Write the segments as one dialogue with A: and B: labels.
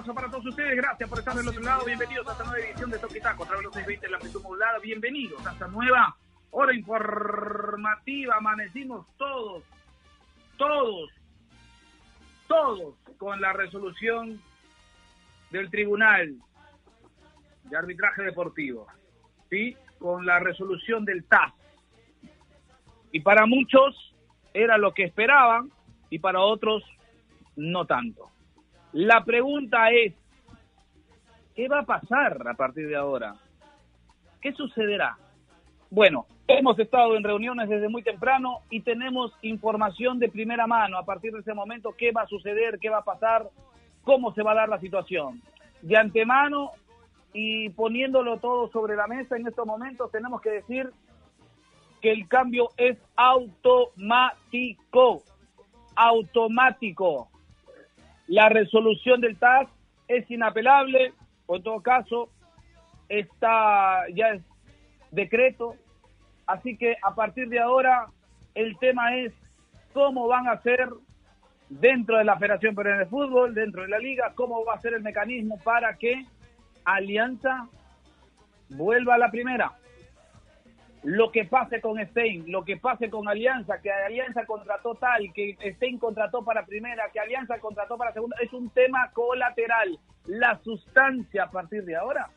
A: abrazo para todos ustedes, gracias por estar del otro lado, bienvenidos a esta nueva edición de Toquitaco, a través de los 620 de la amplitud modulada, bienvenidos a esta nueva hora informativa, amanecimos todos, todos, todos con la resolución del Tribunal de Arbitraje Deportivo, ¿sí? Con la resolución del TAS. Y para muchos era lo que esperaban y para otros no tanto. La pregunta es, ¿qué va a pasar a partir de ahora? ¿Qué sucederá? Bueno, hemos estado en reuniones desde muy temprano y tenemos información de primera mano a partir de ese momento, qué va a suceder, qué va a pasar, cómo se va a dar la situación. De antemano y poniéndolo todo sobre la mesa en estos momentos, tenemos que decir que el cambio es automático, automático. La resolución del TAS es inapelable, o en todo caso, está ya es decreto. Así que a partir de ahora, el tema es cómo van a ser dentro de la Federación Peruana de Fútbol, dentro de la liga, cómo va a ser el mecanismo para que Alianza vuelva a la primera lo que pase con Stein, lo que pase con Alianza, que Alianza contrató tal, que Stein contrató para primera, que Alianza contrató para segunda, es un tema colateral. La sustancia a partir de ahora,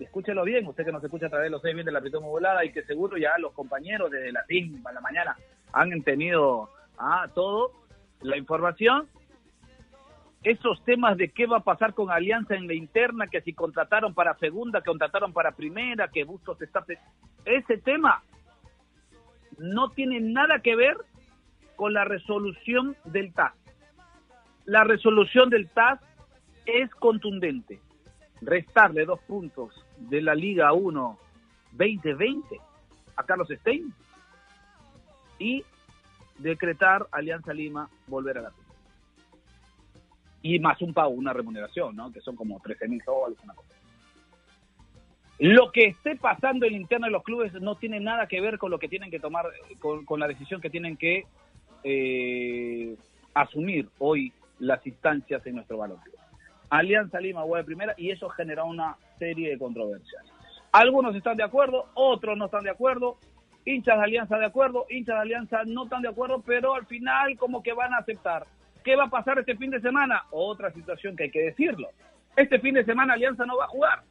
A: escúchelo bien, usted que nos escucha a través de los seis bien de la pitoma volada y que seguro ya los compañeros desde la TIM a la mañana han tenido ah, todo, la información, esos temas de qué va a pasar con Alianza en la interna, que si contrataron para segunda, que contrataron para primera, que Bustos está... Ese tema no tiene nada que ver con la resolución del TAS. La resolución del TAS es contundente. Restarle dos puntos de la Liga 1 2020 a Carlos Stein y decretar Alianza Lima volver a la y más un pago, una remuneración, ¿no? Que son como 13 mil dólares, una cosa. Lo que esté pasando en el interno de los clubes no tiene nada que ver con lo que tienen que tomar, con, la decisión que tienen que eh, asumir hoy las instancias en nuestro balón. Alianza Lima de primera y eso genera una serie de controversias. Algunos están de acuerdo, otros no están de acuerdo, hinchas de Alianza de acuerdo, hinchas de Alianza no están de acuerdo, pero al final como que van a aceptar. ¿Qué va a pasar este fin de semana? Otra situación que hay que decirlo. Este fin de semana Alianza no va a jugar.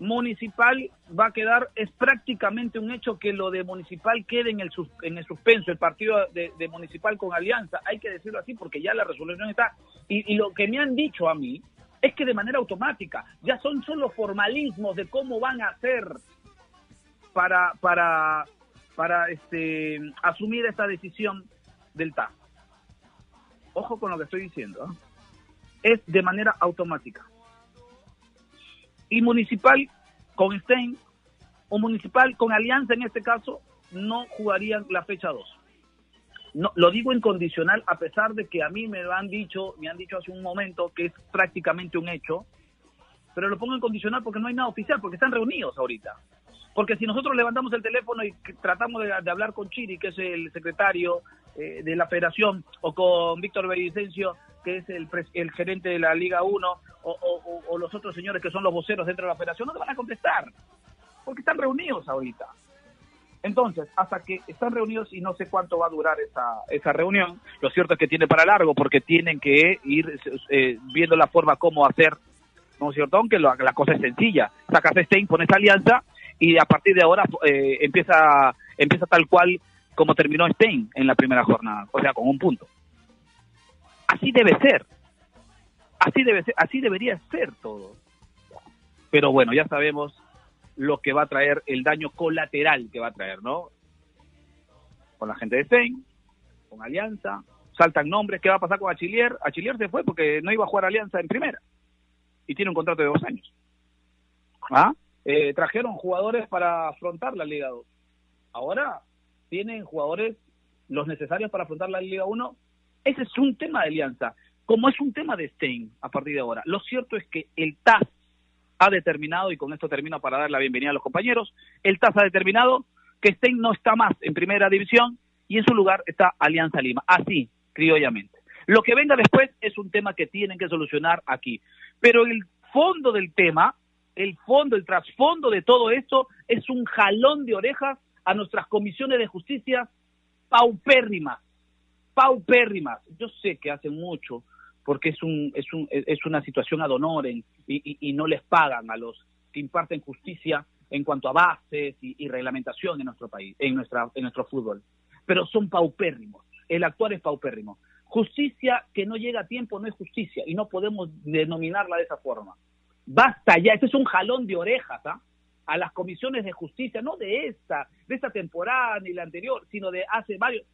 A: Municipal va a quedar, es prácticamente un hecho que lo de Municipal quede en el, en el suspenso, el partido de, Municipal con Alianza. Hay que decirlo así porque ya la resolución está. Y, lo que me han dicho a mí es que de manera automática, ya son solo formalismos de cómo van a hacer para, para, para este, asumir esta decisión del TAS ojo con lo que estoy diciendo, ¿ah? es de manera automática. Y municipal con Stein o municipal con Alianza en este caso no jugarían la fecha 2. No, lo digo en condicional a pesar de que a mí me lo han dicho, me han dicho hace un momento que es prácticamente un hecho, pero lo pongo en condicional porque no hay nada oficial, porque están reunidos ahorita. Porque si nosotros levantamos el teléfono y tratamos de, hablar con Chiri, que es el secretario eh, de la federación, o con Víctor Belicencio, que es el, el, gerente de la Liga 1, o, los otros señores que son los voceros dentro de la federación, no te van a contestar, porque están reunidos ahorita. Entonces, hasta que están reunidos y no sé cuánto va a durar esa, esa reunión, lo cierto es que tiene para largo porque tienen que ir eh, viendo la forma cómo hacer, ¿no es cierto? Aunque la, la cosa es sencilla. Sacas Stein, pones alianza y a partir de ahora eh, empieza, empieza tal cual como terminó Stein en la primera jornada, o sea, con un punto. Así debe ser. Así debe ser, así debería ser todo. Pero bueno, ya sabemos lo que va a traer, el daño colateral que va a traer, ¿no? Con la gente de Stein, con Alianza, saltan nombres, ¿qué va a pasar con Achillier? Achillier se fue porque no iba a jugar Alianza en primera y tiene un contrato de dos años. ¿Ah? Eh, trajeron jugadores para afrontar la Liga 2. Ahora tienen jugadores los necesarios para afrontar la Liga 1. Ese es un tema de alianza, como es un tema de Stein a partir de ahora. Lo cierto es que el TAS ha determinado, y con esto termino para dar la bienvenida a los compañeros, el TAS ha determinado que Stein no está más en primera división y en su lugar está Alianza Lima, así, criollamente. Lo que venga después es un tema que tienen que solucionar aquí. Pero el fondo del tema, el fondo, el trasfondo de todo esto es un jalón de orejas a nuestras comisiones de justicia paupérrimas, paupérrimas. Yo sé que hacen mucho porque es, un, es, un, es una situación ad honorem y, y, no les pagan a los que imparten justicia en cuanto a bases y, y, reglamentación en nuestro país, en, nuestra, en nuestro fútbol. Pero son paupérrimos. El actual es paupérrimo. Justicia que no llega a tiempo no es justicia y no podemos denominarla de esa forma. Basta ya, este es un jalón de orejas ¿ah? A las comisiones de justicia, no de esta, de esta temporada ni la anterior, sino de hace varios,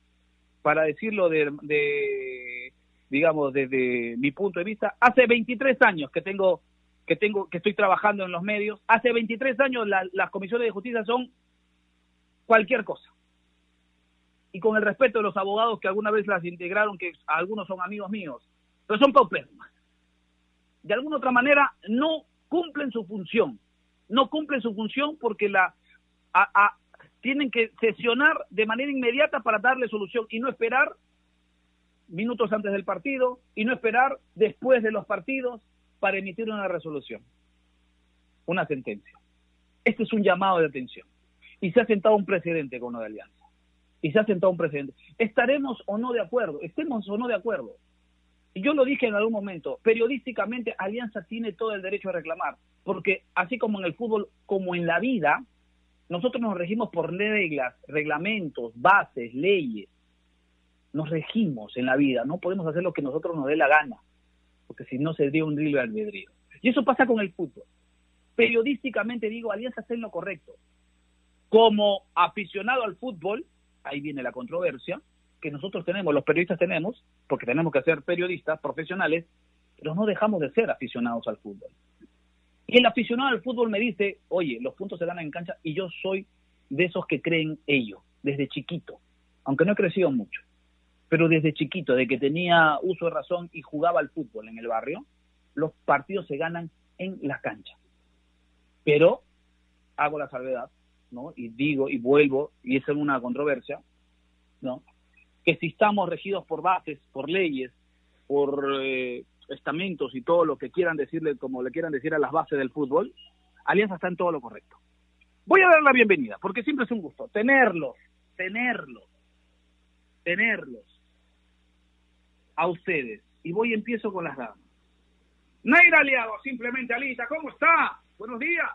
A: para decirlo de, digamos, desde mi punto de vista, hace 23 años que tengo que tengo que estoy trabajando en los medios, hace 23 años las comisiones de justicia son cualquier cosa y con el respeto de los abogados que alguna vez las integraron, que algunos son amigos míos, pero son paupérrimas. De alguna otra manera no cumplen su función, no cumplen su función porque la tienen que sesionar de manera inmediata para darle solución y no esperar minutos antes del partido y no esperar después de los partidos para emitir una resolución, una sentencia. Este es un llamado de atención. Y se ha sentado un precedente con lo de Alianza y se ha sentado un precedente. ¿Estaremos o no de acuerdo? ¿Estemos o no de acuerdo? Y yo lo dije en algún momento, periodísticamente Alianza tiene todo el derecho a reclamar, porque así como en el fútbol, como en la vida, nosotros nos regimos por reglas, reglamentos, bases, leyes. Nos regimos en la vida, no podemos hacer lo que nosotros nos dé la gana, porque si no sería un libre albedrío. Y eso pasa con el fútbol. Periodísticamente digo, Alianza en lo correcto. Como aficionado al fútbol, ahí viene la controversia, que nosotros tenemos, los periodistas tenemos, porque tenemos que ser periodistas profesionales, pero no dejamos de ser aficionados al fútbol. Y el aficionado al fútbol me dice, oye, los puntos se ganan en cancha y yo soy de esos que creen ello, desde chiquito, aunque no he crecido mucho, pero desde chiquito, de que tenía uso de razón y jugaba al fútbol en el barrio, los partidos se ganan en la cancha. Pero hago la salvedad ¿no? Y digo y vuelvo, y es una controversia, ¿no? Que si estamos regidos por bases, por leyes, por eh, estamentos y todo lo que quieran decirle, como le quieran decir a las bases del fútbol, Alianza está en todo lo correcto. Voy a dar la bienvenida, porque siempre es un gusto tenerlos, tenerlos, tenerlos a ustedes. Y voy y empiezo con las damas. Naira Aliado, simplemente Alita, ¿cómo está? Buenos días.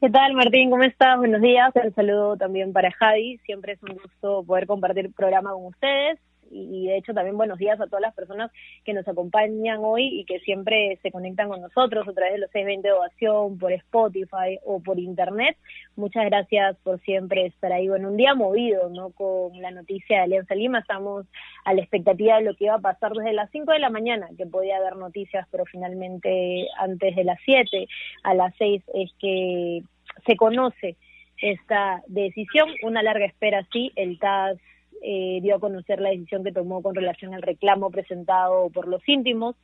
B: ¿Qué tal, Martín? ¿Cómo estás? Buenos días. Un saludo también para Javi. Siempre es un gusto poder compartir el programa con ustedes. Y de hecho también buenos días a todas las personas que nos acompañan hoy y que siempre se conectan con nosotros a través de los 620 de Ovación, por Spotify o por Internet. Muchas gracias por siempre estar ahí. Bueno, un día movido, ¿no? Con la noticia de Alianza Lima. Estamos a la expectativa de lo que iba a pasar desde las 5 de la mañana, que podía haber noticias, pero finalmente antes de las 7 a las 6 es que se conoce esta decisión. Una larga espera, sí, el TAS eh, dio a conocer la decisión que tomó con relación al reclamo presentado por los íntimos.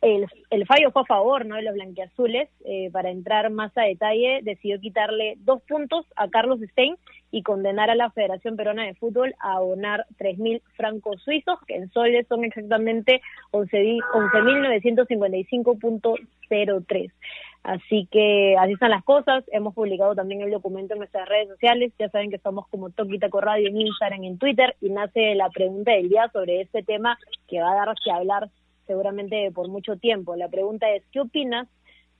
B: El, fallo fue a favor ¿no? de los blanqueazules. Eh, para entrar más a detalle, decidió quitarle dos puntos a Carlos Stein y condenar a la Federación Peruana de Fútbol a abonar 3.000 francos suizos, que en soles son exactamente 11.955.03. Así que así están las cosas. Hemos publicado también el documento en nuestras redes sociales. Ya saben que estamos como Toquitaco Radio en Instagram, en Twitter. Y nace la pregunta del día sobre este tema que va a dar que hablar seguramente por mucho tiempo. La pregunta es, ¿qué opinas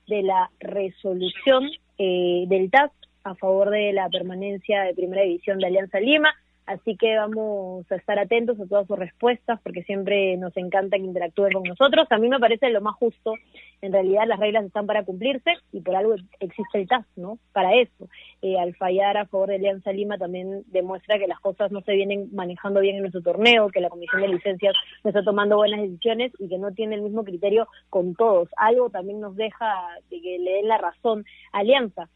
B: de la resolución eh, del TAS a favor de la permanencia de Primera División de Alianza Lima? Así que vamos a estar atentos a todas sus respuestas porque siempre nos encanta que interactúen con nosotros. A mí me parece lo más justo. En realidad las reglas están para cumplirse y por algo existe el TAS, ¿no? Para eso. Eh, al fallar a favor de Alianza Lima también demuestra que las cosas no se vienen manejando bien en nuestro torneo, que la Comisión de Licencias no está tomando buenas decisiones y que no tiene el mismo criterio con todos. Algo también nos deja de que le den la razón Alianza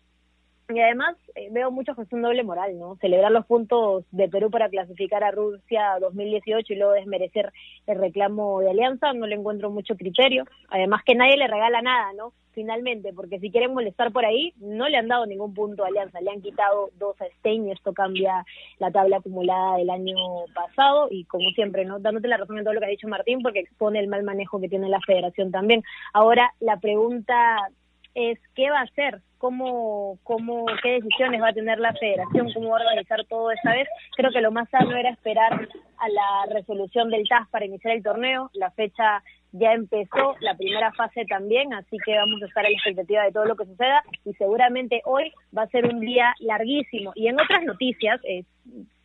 B: Y además eh, veo mucho que es un doble moral, ¿no? Celebrar los puntos de Perú para clasificar a Rusia 2018 y luego desmerecer el reclamo de Alianza, no le encuentro mucho criterio. Además que nadie le regala nada, ¿no? Finalmente, porque si quieren molestar por ahí, no le han dado ningún punto a Alianza, le han quitado dos a Stein y esto cambia la tabla acumulada del año pasado y como siempre, ¿no? Dándote la razón en todo lo que ha dicho Martín porque expone el mal manejo que tiene la federación también. Ahora, la pregunta es qué va a hacer, cómo, cómo, qué decisiones va a tener la federación, cómo va a organizar todo esta vez. Creo que lo más sano era esperar a la resolución del TAS para iniciar el torneo. La fecha ya empezó, la primera fase también, así que vamos a estar a la expectativa de todo lo que suceda y seguramente hoy va a ser un día larguísimo. Y en otras noticias, eh,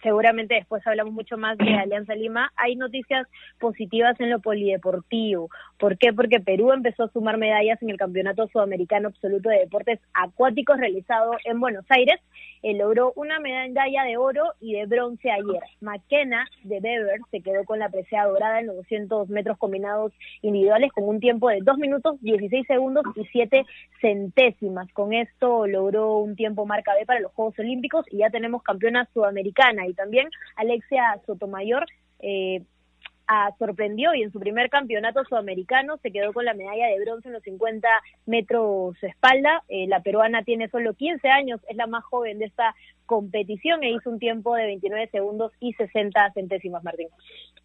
B: seguramente después hablamos mucho más de Alianza Lima, hay noticias positivas en lo polideportivo. ¿Por qué? Porque Perú empezó a sumar medallas en el Campeonato Sudamericano Absoluto de Deportes Acuáticos realizado en Buenos Aires. Eh, logró una medalla de oro y de bronce ayer. McKenna de Bever se quedó con la presea dorada en los 200 metros combinados individuales con un tiempo de 2 minutos 16 segundos y 7 centésimas. Con esto logró un tiempo marca B para los Juegos Olímpicos y ya tenemos campeona sudamericana y también Alexia Sotomayor eh, sorprendió y en su primer campeonato sudamericano se quedó con la medalla de bronce en los 50 metros espalda. Eh, la peruana tiene solo 15 años, es la más joven de esta competición e hizo un tiempo de 29 segundos y 60 centésimas, Martín.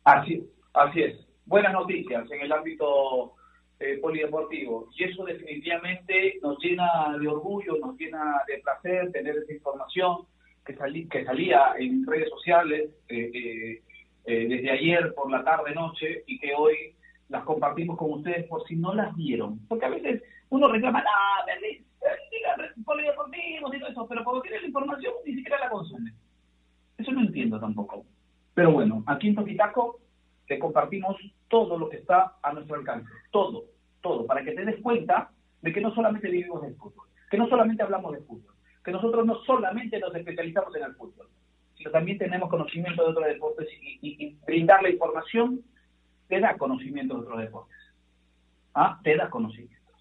A: Así, así es. Buenas noticias en el ámbito eh, polideportivo y eso definitivamente nos llena de orgullo, nos llena de placer tener esa información que, salí, que salía en redes sociales eh, eh, eh, desde ayer por la tarde noche y que hoy las compartimos con ustedes por si no las vieron. Porque a veces uno reclama, nada, polideportivos y todo eso, pero cuando tiene la información ni siquiera la consume. Eso no entiendo tampoco. Pero bueno, aquí en Toquitaco te compartimos todo lo que está a nuestro alcance, todo, todo, para que te des cuenta de que no solamente vivimos del fútbol, que no solamente hablamos de fútbol, que nosotros no solamente nos especializamos en el fútbol, sino también tenemos conocimiento de otros deportes y, brindar la información te da conocimiento de otros deportes. ¿Ah? Te da conocimiento.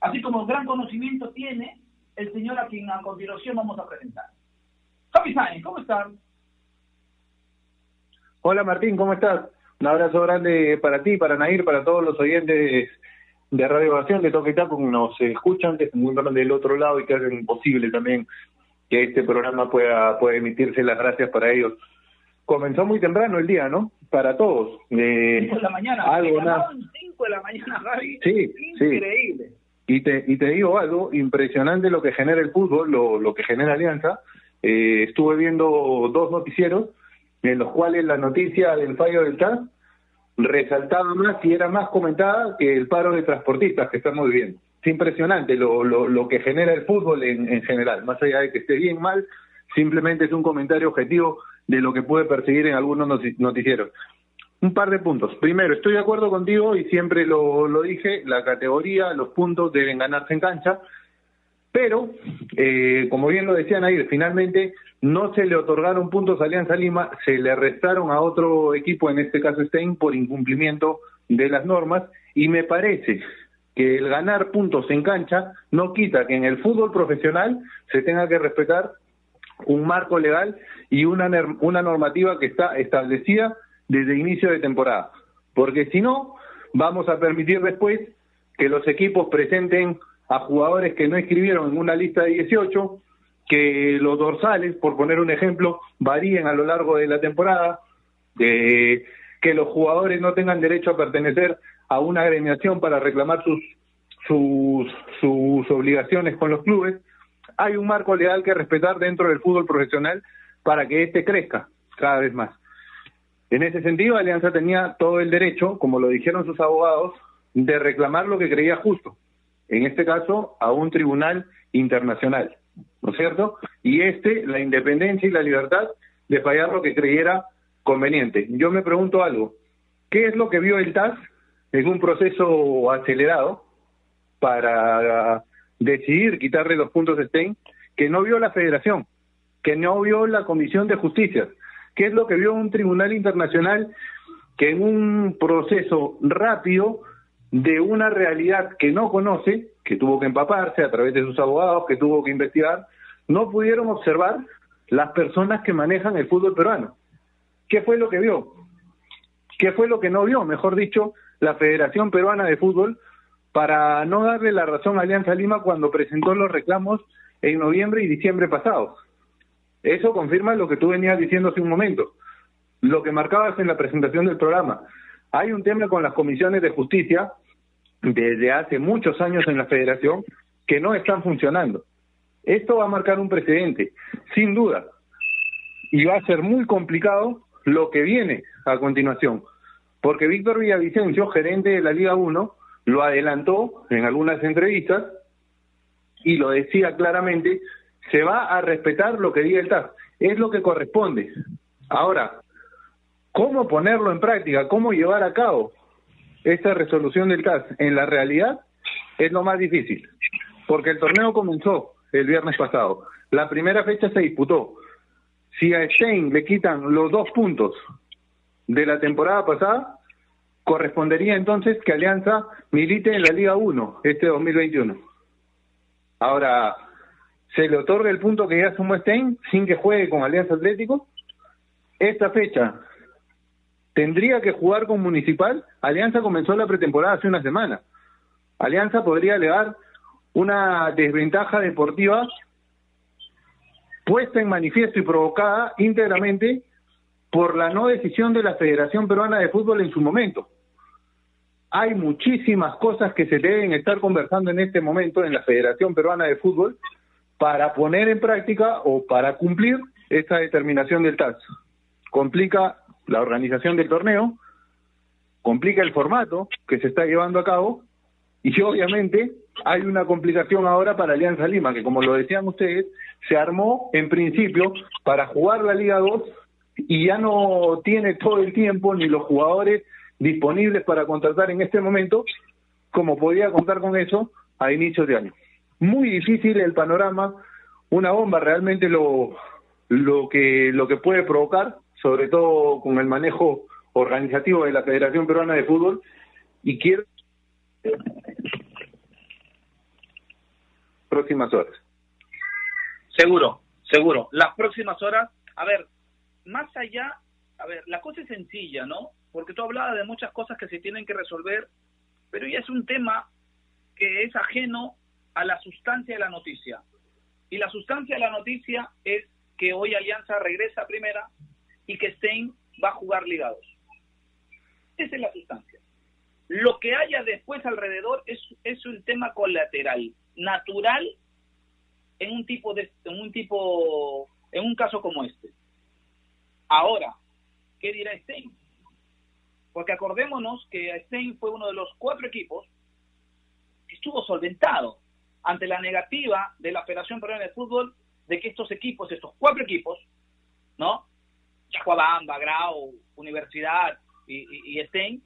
A: Así como gran conocimiento tiene el señor a quien a continuación vamos a presentar. Javi Sáenz, ¿cómo estás?
C: Hola Martín, ¿cómo estás? Un abrazo grande para ti, para Nair, para todos los oyentes de Radio Evasión, de Toque Taco, que nos escuchan del otro lado y que hacen posible también que este programa pueda, pueda emitirse. Las gracias para ellos. Comenzó muy temprano el día, ¿no? Para todos.
A: Eh, de la mañana. Algo, nada. 5 de la mañana, Javi. Sí, Increíble.
C: Y te, y te digo algo, impresionante lo que genera el fútbol, lo, lo que genera Alianza. Eh, estuve viendo dos noticieros en los cuales la noticia del fallo del TAS resaltaba más y era más comentada que el paro de transportistas que estamos viviendo. Es impresionante lo, lo, que genera el fútbol en, en, general, más allá de que esté bien mal, simplemente es un comentario objetivo de lo que puede perseguir en algunos noticieros. Un par de puntos. Primero, estoy de acuerdo contigo y siempre lo, lo dije, la categoría, los puntos deben ganarse en cancha, pero, eh, como bien lo decían ahí, finalmente no se le otorgaron puntos a Alianza Lima, se le restaron a otro equipo, en este caso Stein, por incumplimiento de las normas, y me parece que el ganar puntos en cancha no quita que en el fútbol profesional se tenga que respetar un marco legal y una, una normativa que está establecida desde inicio de temporada. Porque si no, vamos a permitir después que los equipos presenten a jugadores que no escribieron en una lista de 18, que los dorsales, por poner un ejemplo, varíen a lo largo de la temporada, de que los jugadores no tengan derecho a pertenecer a una agremiación para reclamar sus, sus, sus obligaciones con los clubes. Hay un marco legal que respetar dentro del fútbol profesional para que éste crezca cada vez más. En ese sentido, Alianza tenía todo el derecho, como lo dijeron sus abogados, de reclamar lo que creía justo. En este caso, a un tribunal internacional. ¿no es cierto? Y este, la independencia y la libertad de fallar lo que creyera conveniente. Yo me pregunto algo, ¿qué es lo que vio el TAS en un proceso acelerado para decidir quitarle los puntos a Stein, que no vio la federación, que no vio la Comisión de Justicia? ¿Qué es lo que vio un tribunal internacional que en un proceso rápido de una realidad que no conoce, que tuvo que empaparse a través de sus abogados, que tuvo que investigar, no pudieron observar las personas que manejan el fútbol peruano. ¿Qué fue lo que vio? ¿Qué fue lo que no vio? Mejor dicho, la Federación Peruana de Fútbol para no darle la razón a Alianza Lima cuando presentó los reclamos en noviembre y diciembre pasados. Eso confirma lo que tú venías diciendo hace un momento, lo que marcabas en la presentación del programa. Hay un tema con las comisiones de justicia desde hace muchos años en la federación que no están funcionando. Esto va a marcar un precedente, sin duda, y va a ser muy complicado lo que viene a continuación, porque Víctor Villavicencio, gerente de la Liga 1, lo adelantó en algunas entrevistas y lo decía claramente, se va a respetar lo que diga el TAS, es lo que corresponde. Ahora, ¿cómo ponerlo en práctica? ¿Cómo llevar a cabo esta resolución del TAS en la realidad? Es lo más difícil, porque el torneo comenzó el viernes pasado, la primera fecha se disputó. Si a Stein le quitan los dos puntos de la temporada pasada, correspondería entonces que Alianza milite en la Liga 1 este 2021. Ahora, ¿se le otorga el punto que ya sumó Stein sin que juegue con Alianza Atlético? Esta fecha, ¿tendría que jugar con Municipal? Alianza comenzó la pretemporada hace una semana. Alianza podría alegar una desventaja deportiva puesta en manifiesto y provocada íntegramente por la no decisión de la Federación Peruana de Fútbol en su momento hay muchísimas cosas que se deben estar conversando en este momento en la Federación Peruana de Fútbol para poner en práctica o para cumplir esta determinación del TAS. Complica la organización del torneo, complica el formato que se está llevando a cabo y obviamente hay una complicación ahora para Alianza Lima, que como lo decían ustedes, se armó en principio para jugar la Liga 2 y ya no tiene todo el tiempo ni los jugadores disponibles para contratar en este momento, como podía contar con eso a inicios de año. Muy difícil el panorama, una bomba realmente lo, lo que lo que puede provocar, sobre todo con el manejo organizativo de la Federación Peruana de Fútbol, y quiero próximas horas.
A: Seguro, seguro. Las próximas horas, a ver, más allá, a ver, la cosa es sencilla, ¿no? porque tú hablabas de muchas cosas que se tienen que resolver, pero ya es un tema que es ajeno a la sustancia de la noticia. Y la sustancia de la noticia es que hoy Alianza regresa a primera y que Stein va a jugar ligados. Esa es la sustancia. Lo que haya después alrededor es, es un tema colateral, natural en un tipo de en un tipo en un caso como este. Ahora, ¿qué dirá Stein? Porque acordémonos que Stein fue uno de los cuatro equipos que estuvo solventado ante la negativa de la Federación Peruana de Fútbol de que estos equipos, estos cuatro equipos, ¿no? Chacuabamba, Grau, Universidad y, y, Stein,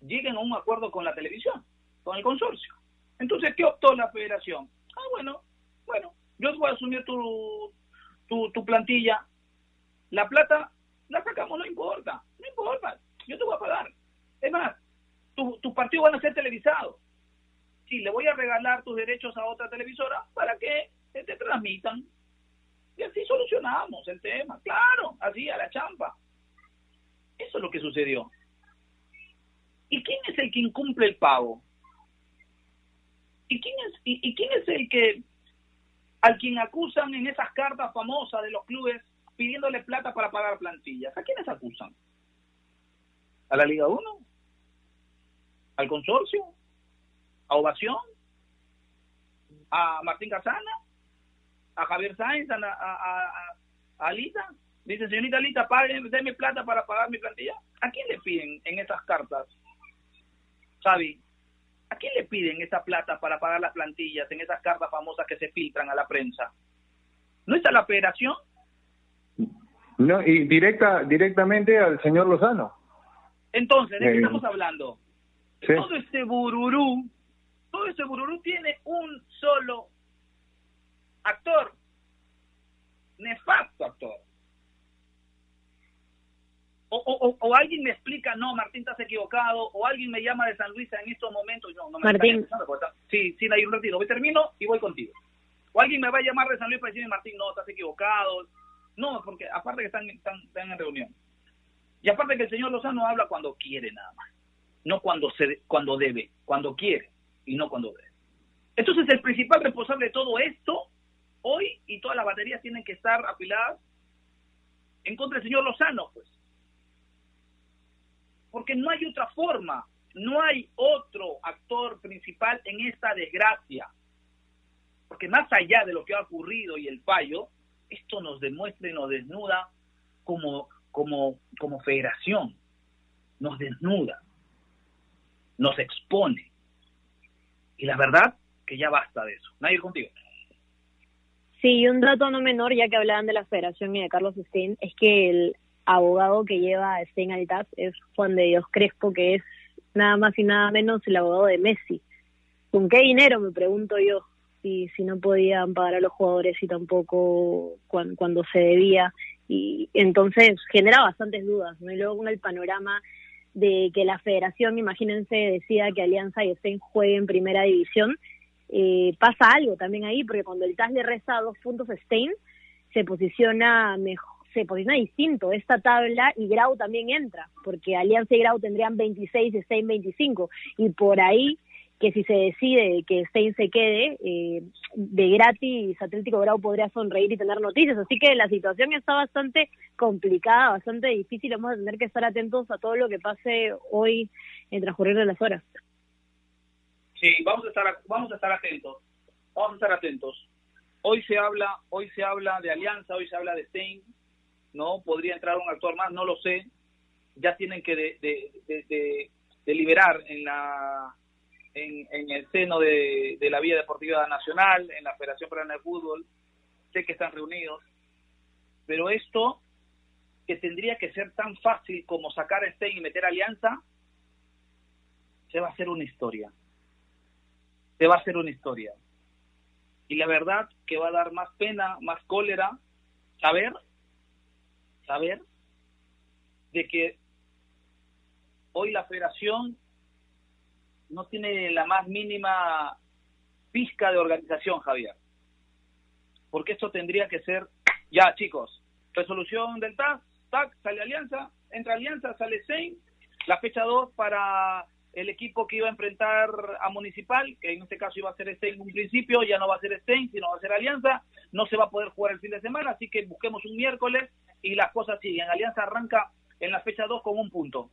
A: lleguen a un acuerdo con la televisión, con el consorcio. Entonces, ¿qué optó la federación? Ah, bueno, bueno, yo voy a asumir tu, tu, plantilla. La plata la sacamos, no importa, no importa yo te voy a pagar. Es más, tus tu partidos van a ser televisados. Sí, le voy a regalar tus derechos a otra televisora para que te transmitan. Y así solucionamos el tema. Claro, así a la champa. Eso es lo que sucedió. ¿Y quién es el que incumple el pago? ¿Y quién es, y quién es el que al quien acusan en esas cartas famosas de los clubes pidiéndole plata para pagar plantillas? ¿A quiénes acusan? a la Liga 1, al consorcio, a Ovación, a Martín Casana, a Javier Sáenz, a, a, Alita. Dice, señorita Alita, pague, déme plata para pagar mi plantilla. ¿A quién le piden en esas cartas, Xavi? ¿A quién le piden esa plata para pagar las plantillas en esas cartas famosas que se filtran a la prensa? ¿No está la federación?
C: No, y directa, directamente al señor Lozano.
A: Entonces, ¿de qué estamos hablando? Todo este bururú, todo este bururú tiene un solo actor, nefasto actor. O, o, alguien me explica, no, Martín, estás equivocado, o alguien me llama de San Luis en estos momentos, no, no me
B: Martín.
A: Sí, sí, hay un retiro. Me termino y voy contigo. O alguien me va a llamar de San Luis para decirme, Martín, no, estás equivocado. No, porque aparte que están, están, están en reunión. Y aparte que el señor Lozano habla cuando quiere nada más. No cuando, se, cuando debe, cuando quiere y no cuando debe. Entonces el principal responsable de todo esto, hoy y todas las baterías tienen que estar apiladas en contra del señor Lozano, pues. Porque no hay otra forma, no hay otro actor principal en esta desgracia. Porque más allá de lo que ha ocurrido y el fallo, esto nos demuestra y nos desnuda como, como, como federación, nos desnuda, nos expone. Y la verdad que ya basta de eso. Nadie contigo.
B: Sí, un dato no menor, ya que hablaban de la federación y de Carlos Stein, es que el abogado que lleva a Stein al TAS es Juan de Dios Crespo, que es nada más y nada menos el abogado de Messi. ¿Con qué dinero, me pregunto yo? Si, no podían pagar a los jugadores y tampoco cuando, cuando se debía. Y entonces genera bastantes dudas. Y luego con el panorama de que la federación, imagínense, decida que Alianza y Stein jueguen en primera división, eh, pasa algo también ahí, porque cuando el TAS le resta dos puntos a Stein, se posiciona mejor se posiciona distinto esta tabla y Grau también entra, porque Alianza y Grau tendrían 26 y Stein 25, y por ahí que si se decide que Stein se quede, eh, de gratis Atlético Grau podría sonreír y tener noticias, así que la situación está bastante complicada, bastante difícil, vamos a tener que estar atentos a todo lo que pase hoy en transcurrir de las horas.
A: Sí, vamos a estar vamos a estar atentos. Vamos a estar atentos. Hoy se habla, hoy se habla de Alianza, hoy se habla de Stein, ¿no? Podría entrar un actor más, no lo sé. Ya tienen que de, deliberar en la en, el seno de, la Vía Deportiva Nacional, en la Federación Peruana de Fútbol. Sé que están reunidos, pero esto que tendría que ser tan fácil como sacar a Stein y meter Alianza, se va a hacer una historia te va a hacer una historia. Y la verdad que va a dar más pena, más cólera, saber, saber de que hoy la federación no tiene la más mínima pizca de organización, Javier. Porque esto tendría que ser, ya chicos, resolución del TAS, TAC, sale Alianza, entra Alianza, sale Sein, la fecha 2 para el equipo que iba a enfrentar a Municipal, que en este caso iba a ser Stein en un principio, ya no va a ser Stein, sino va a ser Alianza, no se va a poder jugar el fin de semana, así que busquemos un miércoles y las cosas siguen. Alianza arranca en la fecha 2 con un punto.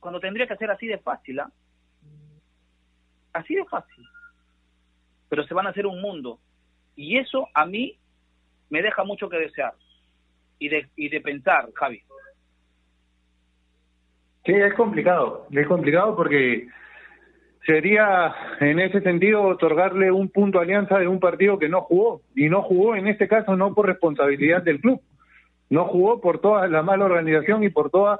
A: Cuando tendría que ser así de fácil, ¿ah? Así de fácil. Pero se van a hacer un mundo. Y eso a mí me deja mucho que desear y de, y de pensar, Javi.
C: Sí, es complicado, es complicado porque sería en ese sentido otorgarle un punto a Alianza de un partido que no jugó y no jugó en este caso no por responsabilidad del club, no jugó por toda la mala organización y por toda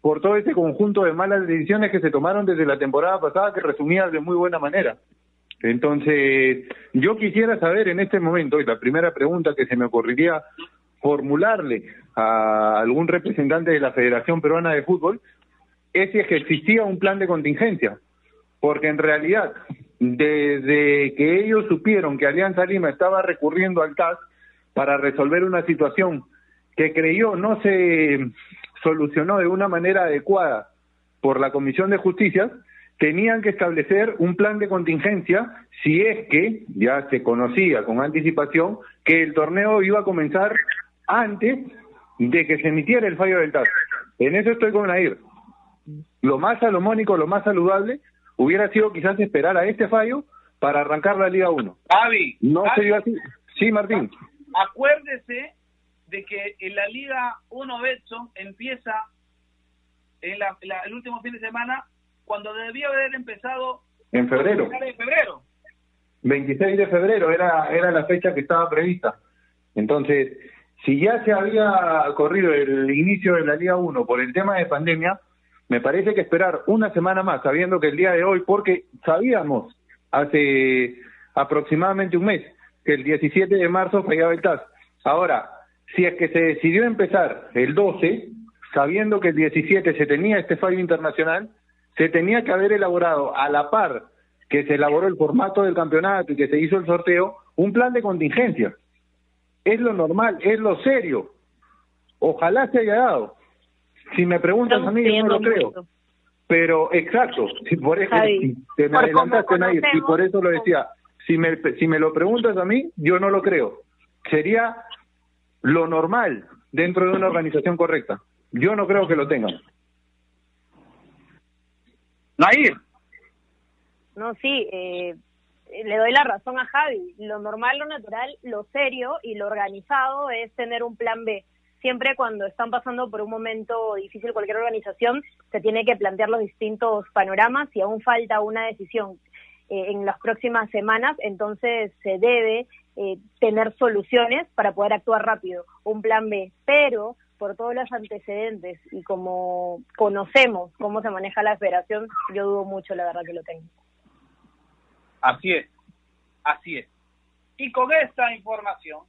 C: por todo ese conjunto de malas decisiones que se tomaron desde la temporada pasada que resumía de muy buena manera. Entonces, yo quisiera saber en este momento, y la primera pregunta que se me ocurriría formularle a algún representante de la Federación Peruana de Fútbol, es si que existía un plan de contingencia, porque en realidad, desde que ellos supieron que Alianza Lima estaba recurriendo al TAS para resolver una situación que creyó no se solucionó de una manera adecuada por la Comisión de Justicia, tenían que establecer un plan de contingencia si es que ya se conocía con anticipación que el torneo iba a comenzar antes de que se emitiera el fallo del TAS. En eso estoy con Nair lo más salomónico, lo más saludable, hubiera sido quizás esperar a este fallo para arrancar la Liga 1.
A: Avi,
C: no se así. Sí, Martín.
A: Acuérdese de que en la Liga 1 Betson empieza en la, el último fin de semana cuando debía haber empezado
C: en febrero.
A: En febrero.
C: 26 de febrero era era la fecha que estaba prevista. Entonces, si ya se había corrido el inicio de la Liga 1 por el tema de pandemia, me parece que esperar una semana más, sabiendo que el día de hoy, porque sabíamos hace aproximadamente un mes que el 17 de marzo fallaba el TAS. Ahora, si es que se decidió empezar el 12, sabiendo que el 17 se tenía este fallo internacional, se tenía que haber elaborado a la par que se elaboró el formato del campeonato y que se hizo el sorteo, un plan de contingencia. Es lo normal, es lo serio. Ojalá se haya dado. Si me preguntas a mí, yo no lo creo. Pero, exacto, si por eso, te me adelantaste, Nair, y por eso lo decía, si me, si me lo preguntas a mí, yo no lo creo. Sería lo normal dentro de una organización correcta. Yo no creo que lo tengan.
A: Nair.
B: No, sí, eh, le doy la razón a Javi. Lo normal, lo natural, lo serio y lo organizado es tener un plan B. Siempre cuando están pasando por un momento difícil cualquier organización, se tiene que plantear los distintos panoramas y aún falta una decisión eh, en las próximas semanas, entonces se debe eh, tener soluciones para poder actuar rápido, un plan B. Pero por todos los antecedentes y como conocemos cómo se maneja la federación, yo dudo mucho, la verdad, que lo tengo.
A: Así es, así es. Y con esta información,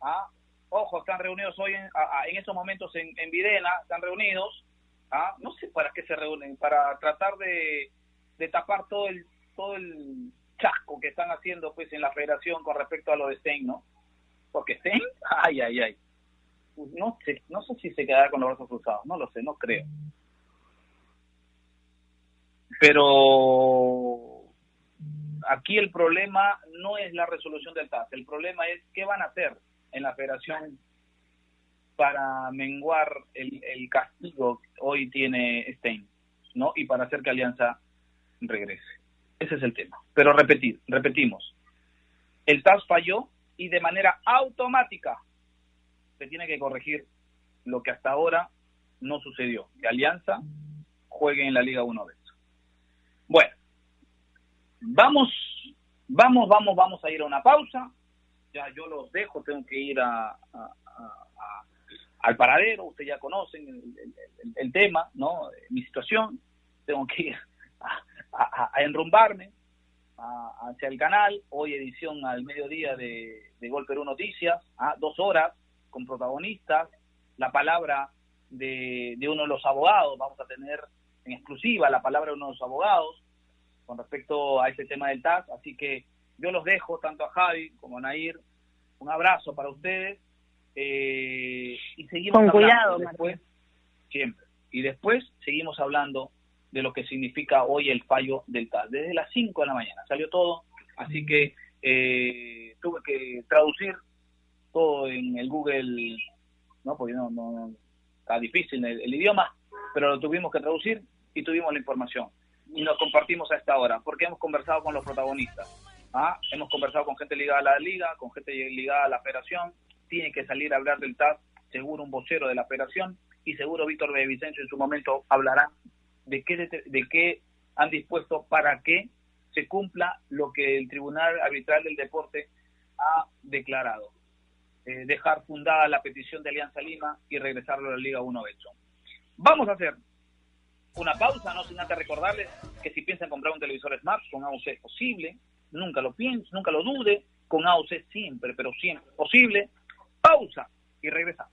A: ¿ah? Ojo, están reunidos hoy en, estos momentos en, en Videna, están reunidos, ¿ah? no sé para qué se reúnen, para tratar de, de tapar todo el todo el chasco que están haciendo pues en la federación con respecto a lo de Stein, ¿no? Porque Stein, ay, ay, ay, no sé, no sé si se quedará con los brazos cruzados, no lo sé, no creo. Pero aquí el problema no es la resolución del TAS, el problema es qué van a hacer en la federación para menguar el, el castigo que hoy tiene Stein, ¿no? Y para hacer que Alianza regrese. Ese es el tema. Pero repetir, repetimos, el TAS falló y de manera automática tiene que corregir lo que hasta ahora no sucedió, que Alianza juegue en la Liga 1 vez. Bueno, vamos, vamos, vamos, vamos a ir a una pausa. Ya yo los dejo, tengo que ir a, al paradero, ustedes ya conocen el, tema, ¿no? Mi situación, tengo que ir a, enrumbarme hacia el canal, hoy edición al mediodía de, de Gol Perú Noticias, a dos horas, con protagonistas, la palabra de, uno de los abogados, vamos a tener en exclusiva la palabra de uno de los abogados con respecto a ese tema del TAS, así que yo los dejo tanto a Javi como a Nair, un abrazo para ustedes eh, y seguimos
B: con cuidado
A: después, siempre, y después seguimos hablando de lo que significa hoy el fallo del TAS, desde las 5 de la mañana salió todo, así que eh, tuve que traducir todo en el Google, ¿no? Porque no, no está difícil el, idioma, pero lo tuvimos que traducir y tuvimos la información. Y nos compartimos a esta hora, porque hemos conversado con los protagonistas. ¿Ah? Hemos conversado con gente ligada a la liga, con gente ligada a la federación. Tiene que salir a hablar del TAS, seguro un vocero de la federación, y seguro Víctor Vicencio en su momento hablará de qué, de qué han dispuesto para que se cumpla lo que el Tribunal Arbitral del Deporte ha declarado. Eh, dejar fundada la petición de Alianza Lima y regresarlo a la Liga 1 hecho. Vamos a hacer una pausa, no sin antes recordarles que si piensan comprar un televisor Smart con AOC es posible, nunca lo piense, nunca lo dude, con AOC siempre, pero siempre posible. Pausa y regresamos.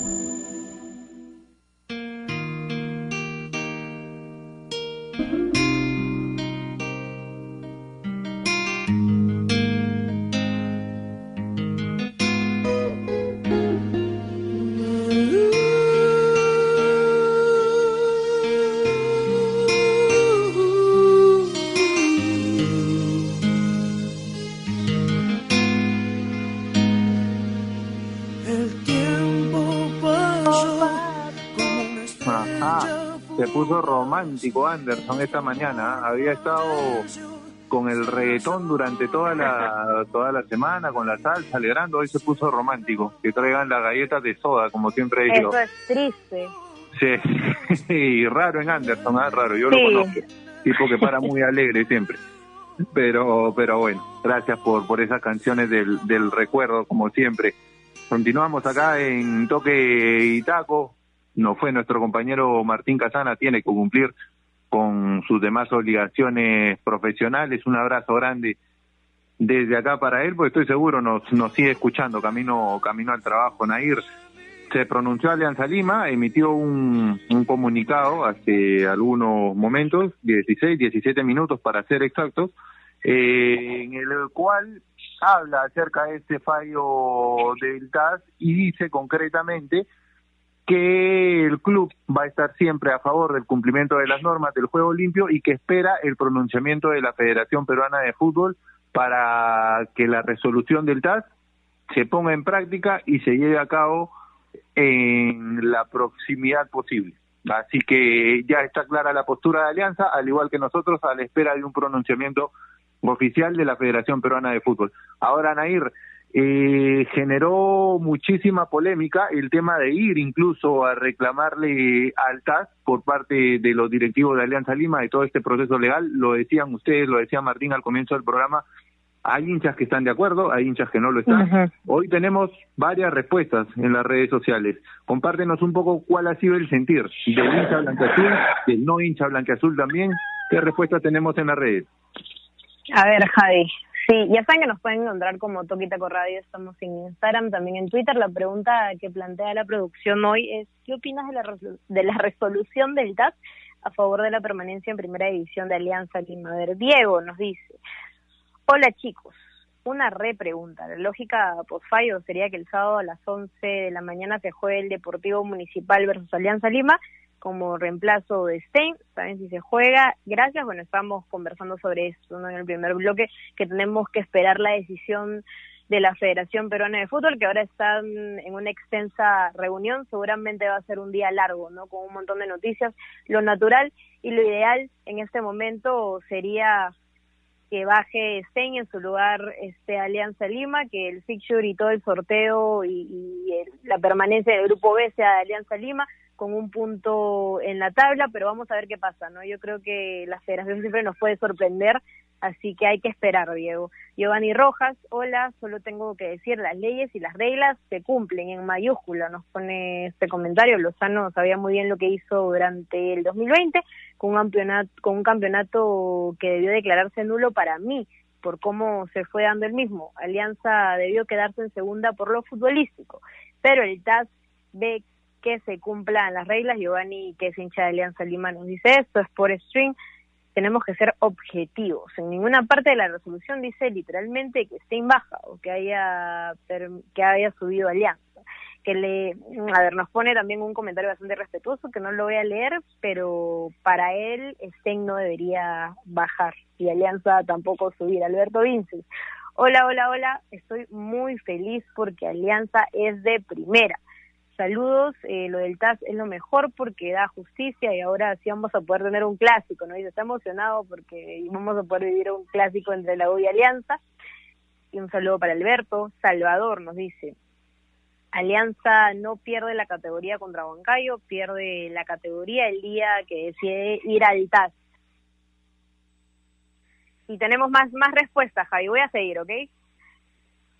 C: Romántico Anderson esta mañana. Había estado con el reggaetón durante toda la toda la semana, con la salsa, alegrando. Hoy se puso romántico. Que traigan las galletas de soda, como siempre digo.
B: Eso es triste.
C: Sí, raro en Anderson, ¿ah? raro. Yo lo conozco. Tipo que para muy alegre siempre. Pero, pero bueno, gracias por, por esas canciones del, del recuerdo, como siempre. Continuamos acá en Toque y Taco. No fue nuestro compañero Martín Casana, tiene que cumplir con sus demás obligaciones profesionales. Un abrazo grande desde acá para él, porque estoy seguro nos, nos sigue escuchando camino, camino al trabajo, Nair. Se pronunció Alianza Lima, emitió un, un comunicado hace algunos momentos, 16, 17 minutos para ser exactos, eh, en el cual habla acerca de este fallo del TAS y dice concretamente que el club va a estar siempre a favor del cumplimiento de las normas del juego limpio y que espera el pronunciamiento de la Federación Peruana de Fútbol para que la resolución del TAS se ponga en práctica y se lleve a cabo en la proximidad posible. Así que ya está clara la postura de Alianza, al igual que nosotros, a la espera de un pronunciamiento oficial de la Federación Peruana de Fútbol. Ahora, Nair, eh, generó muchísima polémica el tema de ir incluso a reclamarle al TAS por parte de los directivos de Alianza Lima de todo este proceso legal. Lo decían ustedes, lo decía Martín al comienzo del programa. Hay hinchas que están de acuerdo, hay hinchas que no lo están. Hoy tenemos varias respuestas en las redes sociales. Compártenos un poco cuál ha sido el sentir del hincha blanqueazul, del no hincha blanqueazul también. ¿Qué respuestas tenemos en las redes?
B: A ver, Javi. Sí, ya saben que nos pueden encontrar como Toquita Radio, estamos en Instagram, también en Twitter. La pregunta que plantea la producción hoy es, ¿qué opinas de la, de la resolución del TAT a favor de la permanencia en primera división de Alianza Lima? A ver, Diego nos dice, hola chicos, una repregunta. La lógica post-fallo sería que el sábado a las 11 de la mañana se juegue el Deportivo Municipal versus Alianza Lima como reemplazo de Stein, saben si se juega. Gracias, bueno, estamos conversando sobre esto en el primer bloque, que tenemos que esperar la decisión de la Federación Peruana de Fútbol, que ahora están en una extensa reunión, seguramente va a ser un día largo, ¿no? Con un montón de noticias. Lo natural y lo ideal en este momento sería que baje Stein en su lugar este Alianza Lima, que el fixture y todo el sorteo y, y la permanencia del grupo B sea de Alianza Lima, con un punto en la tabla, pero vamos a ver qué pasa, ¿no? Yo creo que la federación siempre nos puede sorprender, así que hay que esperar, Diego. Giovanni Rojas, hola, solo tengo que decir, las leyes y las reglas se cumplen en mayúscula, nos pone este comentario, Lozano sabía muy bien lo que hizo durante el 2020, con un campeonato, con un campeonato que debió declararse nulo para mí, por cómo se fue dando el mismo. Alianza debió quedarse en segunda por lo futbolístico, pero el TAS ve que se cumplan las reglas. Giovanni, que es hincha de Alianza Lima, nos dice esto, es por string. Tenemos que ser objetivos. En ninguna parte de la resolución dice literalmente que esté baja o que haya, que haya subido Alianza. Que le, a ver, nos pone también un comentario bastante respetuoso que no lo voy a leer, pero para él Stein no debería bajar y Alianza tampoco subir. Alberto Vinces, hola, hola, hola, estoy muy feliz porque Alianza es de primera saludos, eh, lo del TAS es lo mejor porque da justicia y ahora sí vamos a poder tener un clásico, ¿no? Y está emocionado porque vamos a poder vivir un clásico entre la U y Alianza. Y un saludo para Alberto. Salvador nos dice, Alianza no pierde la categoría contra Huancayo, pierde la categoría el día que decide ir al TAS. Y tenemos más, más respuestas, Javi. Voy a seguir, ¿ok?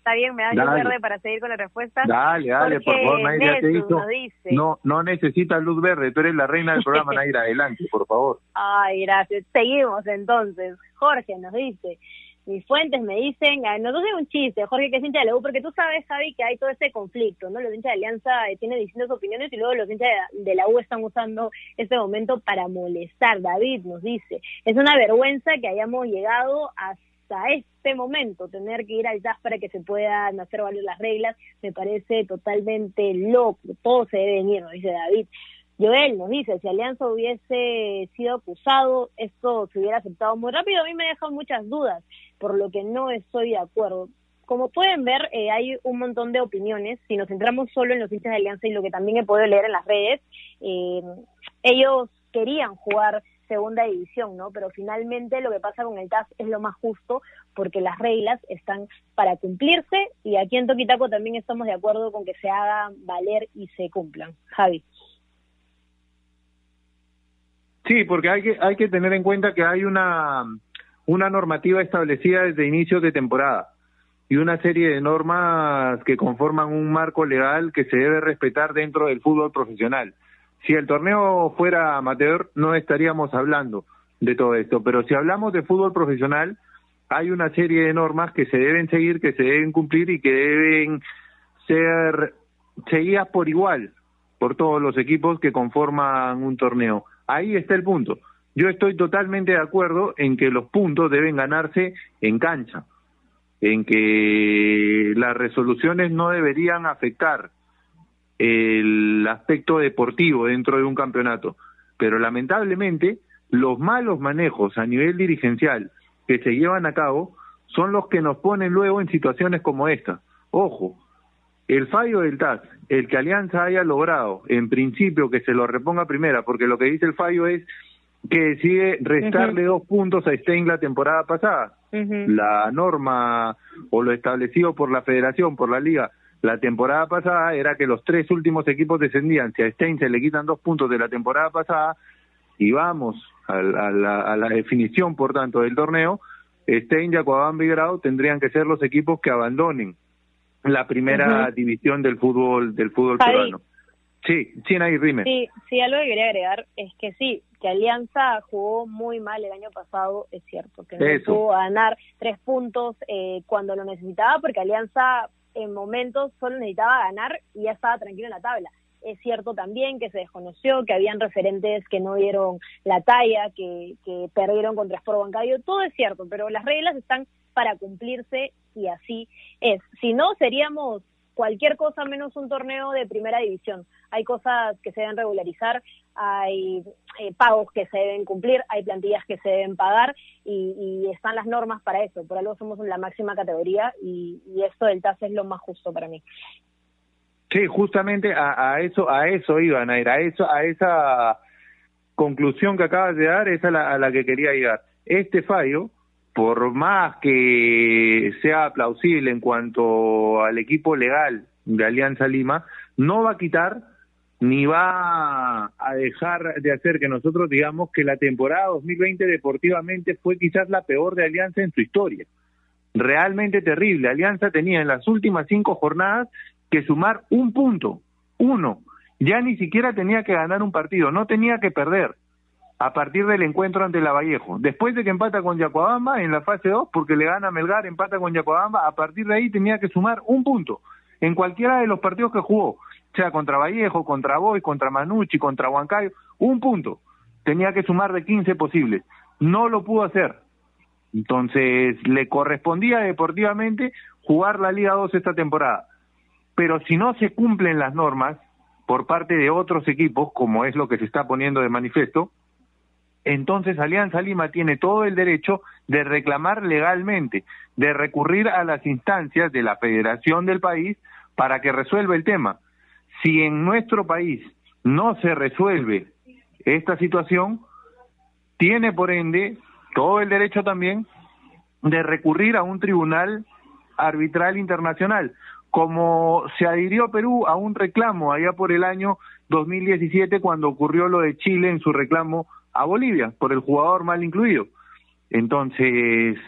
B: Está bien, me das luz verde para seguir con la respuesta.
C: Dale, dale, por favor, Naira, te. No, no necesitas luz verde, tú eres la reina del programa, Naira, adelante, por favor.
B: Ay, gracias. Seguimos entonces. Jorge nos dice, mis fuentes me dicen, no, no es un chiste, Jorge, que es hincha de la U, porque tú sabes, Javi, que hay todo este conflicto, ¿no? Los hinchas de Alianza eh, tienen distintas opiniones y luego los hinchas de la U están usando este momento para molestar. David nos dice, es una vergüenza que hayamos llegado a a este momento tener que ir al TAS para que se puedan hacer valer las reglas me parece totalmente loco. Todo se debe venir, nos dice David. Joel nos dice, si Alianza hubiese sido acusado, esto se hubiera aceptado muy rápido. A mí me dejan muchas dudas, por lo que no estoy de acuerdo. Como pueden ver, eh, hay un montón de opiniones. Si nos centramos solo en los hinchas de Alianza y lo que también he podido leer en las redes, eh, ellos querían jugar segunda división, ¿no? Pero finalmente lo que pasa con el TAS es lo más justo porque las reglas están para cumplirse y aquí en Toquitaco también estamos de acuerdo con que se hagan valer y se cumplan. Javi.
C: Sí, porque hay que, hay que tener en cuenta que hay una, una normativa establecida desde inicios de temporada y una serie de normas que conforman un marco legal que se debe respetar dentro del fútbol profesional. Si el torneo fuera amateur, no estaríamos hablando de todo esto, pero si hablamos de fútbol profesional, hay una serie de normas que se deben seguir, que se deben cumplir y que deben ser seguidas por igual por todos los equipos que conforman un torneo. Ahí está el punto. Yo estoy totalmente de acuerdo en que los puntos deben ganarse en cancha, en que las resoluciones no deberían afectar el aspecto deportivo dentro de un campeonato, pero lamentablemente los malos manejos a nivel dirigencial que se llevan a cabo son los que nos ponen luego en situaciones como esta. Ojo, el fallo del TAS, el que Alianza haya logrado, en principio que se lo reponga primera, porque lo que dice el fallo es que decide restarle dos puntos a Stein la temporada pasada. La norma o lo establecido por la federación, por la liga, la temporada pasada era que los tres últimos equipos descendían. Si a Stein se le quitan dos puntos de la temporada pasada y vamos a la, definición, por tanto, del torneo, Stein, Yacuabamba y Grau tendrían que ser los equipos que abandonen la primera división del fútbol del fútbol peruano. Sí, sí, ahí rime.
B: Sí, sí, algo que quería agregar es que sí, que Alianza jugó muy mal el año pasado, es cierto, que no pudo ganar tres puntos eh, cuando lo necesitaba, porque Alianza en momentos solo necesitaba ganar y ya estaba tranquilo en la tabla. Es cierto también que se desconoció, que habían referentes que no dieron la talla, que, que perdieron contra Sport Bancario, todo es cierto, pero las reglas están para cumplirse y así es. Si no, seríamos cualquier cosa menos un torneo de primera división. Hay cosas que se deben regularizar, hay eh, pagos que se deben cumplir, hay plantillas que se deben pagar y, están las normas para eso. Por algo somos la máxima categoría y, esto del TAS es lo más justo para mí.
C: Sí, justamente a, eso a eso iban a ir, a eso a esa conclusión que acabas de dar, es a la que quería llegar. Este fallo por más que sea plausible en cuanto al equipo legal de Alianza Lima, no va a quitar ni va a dejar de hacer que nosotros digamos que la temporada 2020 deportivamente fue quizás la peor de Alianza en su historia. Realmente terrible. Alianza tenía en las últimas cinco jornadas que sumar un punto, uno. Ya ni siquiera tenía que ganar un partido, no tenía que perder a partir del encuentro ante la Vallejo. Después de que empata con Yacuabamba en la fase 2, porque le gana Melgar, empata con Yacuabamba, a partir de ahí tenía que sumar un punto en cualquiera de los partidos que jugó, sea contra Vallejo, contra Boy, contra Manucci, contra Huancayo, un punto. Tenía que sumar de 15 posibles. No lo pudo hacer. Entonces, le correspondía deportivamente jugar la Liga 2 esta temporada. Pero si no se cumplen las normas por parte de otros equipos, como es lo que se está poniendo de manifiesto, entonces Alianza Lima tiene todo el derecho de reclamar legalmente, de recurrir a las instancias de la federación del país para que resuelva el tema. Si en nuestro país no se resuelve esta situación, tiene por ende todo el derecho también de recurrir a un tribunal arbitral internacional, como se adhirió Perú a un reclamo allá por el año 2017 cuando ocurrió lo de Chile en su reclamo a Bolivia por el jugador mal incluido. Entonces,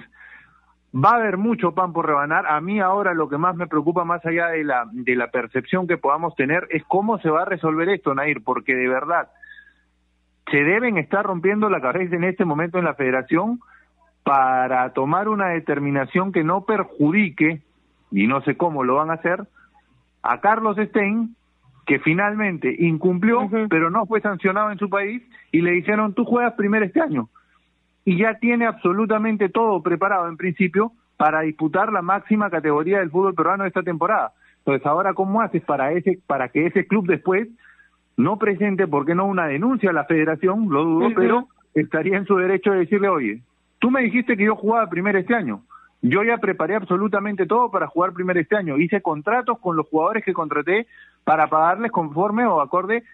C: va a haber mucho pan por rebanar. A mí ahora lo que más me preocupa, más allá de la, de la percepción que podamos tener, es cómo se va a resolver esto, Nair, porque de verdad se deben estar rompiendo la cabeza en este momento en la federación para tomar una determinación que no perjudique, y no sé cómo lo van a hacer, a Carlos Stein que finalmente incumplió, pero no fue sancionado en su país y le dijeron, tú juegas primero este año. Y ya tiene absolutamente todo preparado en principio para disputar la máxima categoría del fútbol peruano de esta temporada. Entonces, ahora, ¿cómo haces para, ese, para que ese club después no presente, ¿por qué no una denuncia a la federación? Lo dudo, pero estaría en su derecho de decirle, oye, tú me dijiste que yo jugaba primero este año. Yo ya preparé absolutamente todo para jugar primero este año. Hice contratos con los jugadores que contraté para pagarles conforme o acorde